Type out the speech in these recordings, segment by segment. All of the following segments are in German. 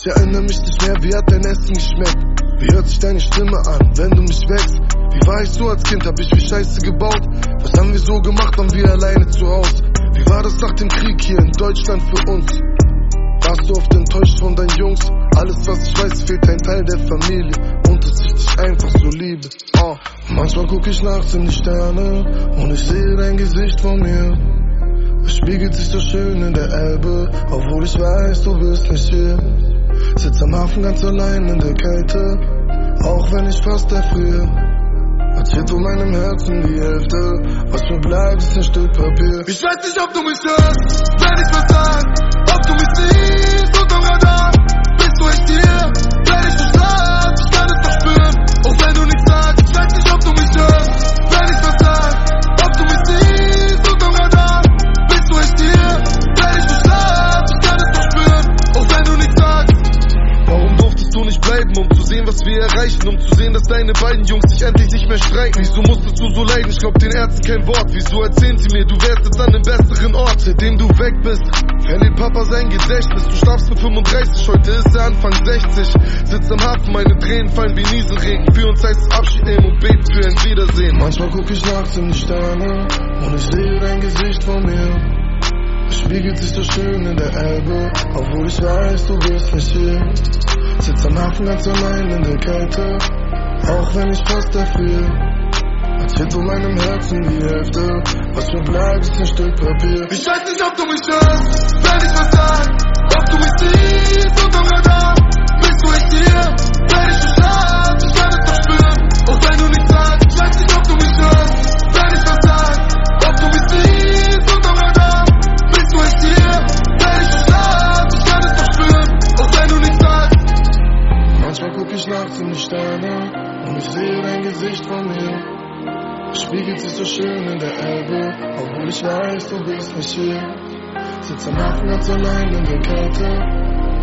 Ich erinnere mich nicht mehr, wie hat dein Essen geschmeckt? Wie hört sich deine Stimme an, wenn du mich wächst? Wie war ich so als Kind, hab ich wie Scheiße gebaut? Was haben wir so gemacht, waren wir alleine zu Hause? Wie war das nach dem Krieg hier in Deutschland für uns? Warst du oft enttäuscht von deinen Jungs? Alles was ich weiß, fehlt ein Teil der Familie und dass ich dich einfach so liebe. Oh. Manchmal guck ich nachts in die Sterne und ich sehe dein Gesicht vor mir. Es spiegelt sich so schön in der Elbe, obwohl ich weiß, du bist nicht hier. Sitz am Hafen ganz allein in der Kälte, auch wenn ich fast erfriere. Als fehlt um meinem Herzen die Hälfte, was mir bleibt, ist ein Stück Papier. Ich weiß nicht, ob du mich hörst, wenn ich was Um zu sehen, dass deine beiden Jungs sich endlich nicht mehr streiten. Wieso musstest du so leiden? Ich glaub den Ärzten kein Wort. Wieso erzählen sie mir, du wärst jetzt an einem besseren Ort, seitdem du weg bist? Verliert Papa sein Gedächtnis. Du starbst mit 35, heute ist er Anfang 60. Sitz am Hafen, meine Tränen fallen wie Nieselregen. Für uns heißt es Abschied nehmen und beten für ein Wiedersehen. Manchmal guck ich nachts in die Sterne und ich sehe dein Gesicht vor mir. Es spiegelt sich so schön in der Elbe, obwohl ich weiß, du bist nicht hier. Sitz am Hafen ganz allein in der Kälte, auch wenn ich fast erfriere. Als fehlt um meinem Herzen die Hälfte, was mir bleibt, ist ein Stück Papier. Ich weiß nicht, ob du mich hörst, wenn ich was sag, ob du mich siehst unterm Radar. Sehe dein Gesicht vor mir. Spiegelt sich so schön in der Elbe, obwohl ich weiß, du bist nicht hier. Sitz am Hafen ganz allein in der Kälte,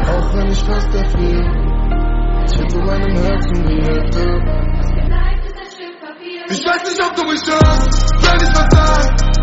auch wenn ich fast erfriere. Es fehlt um meinem Herzen die Hälfte. Ich weiß nicht, ob du mich hörst, wenn ich was sag,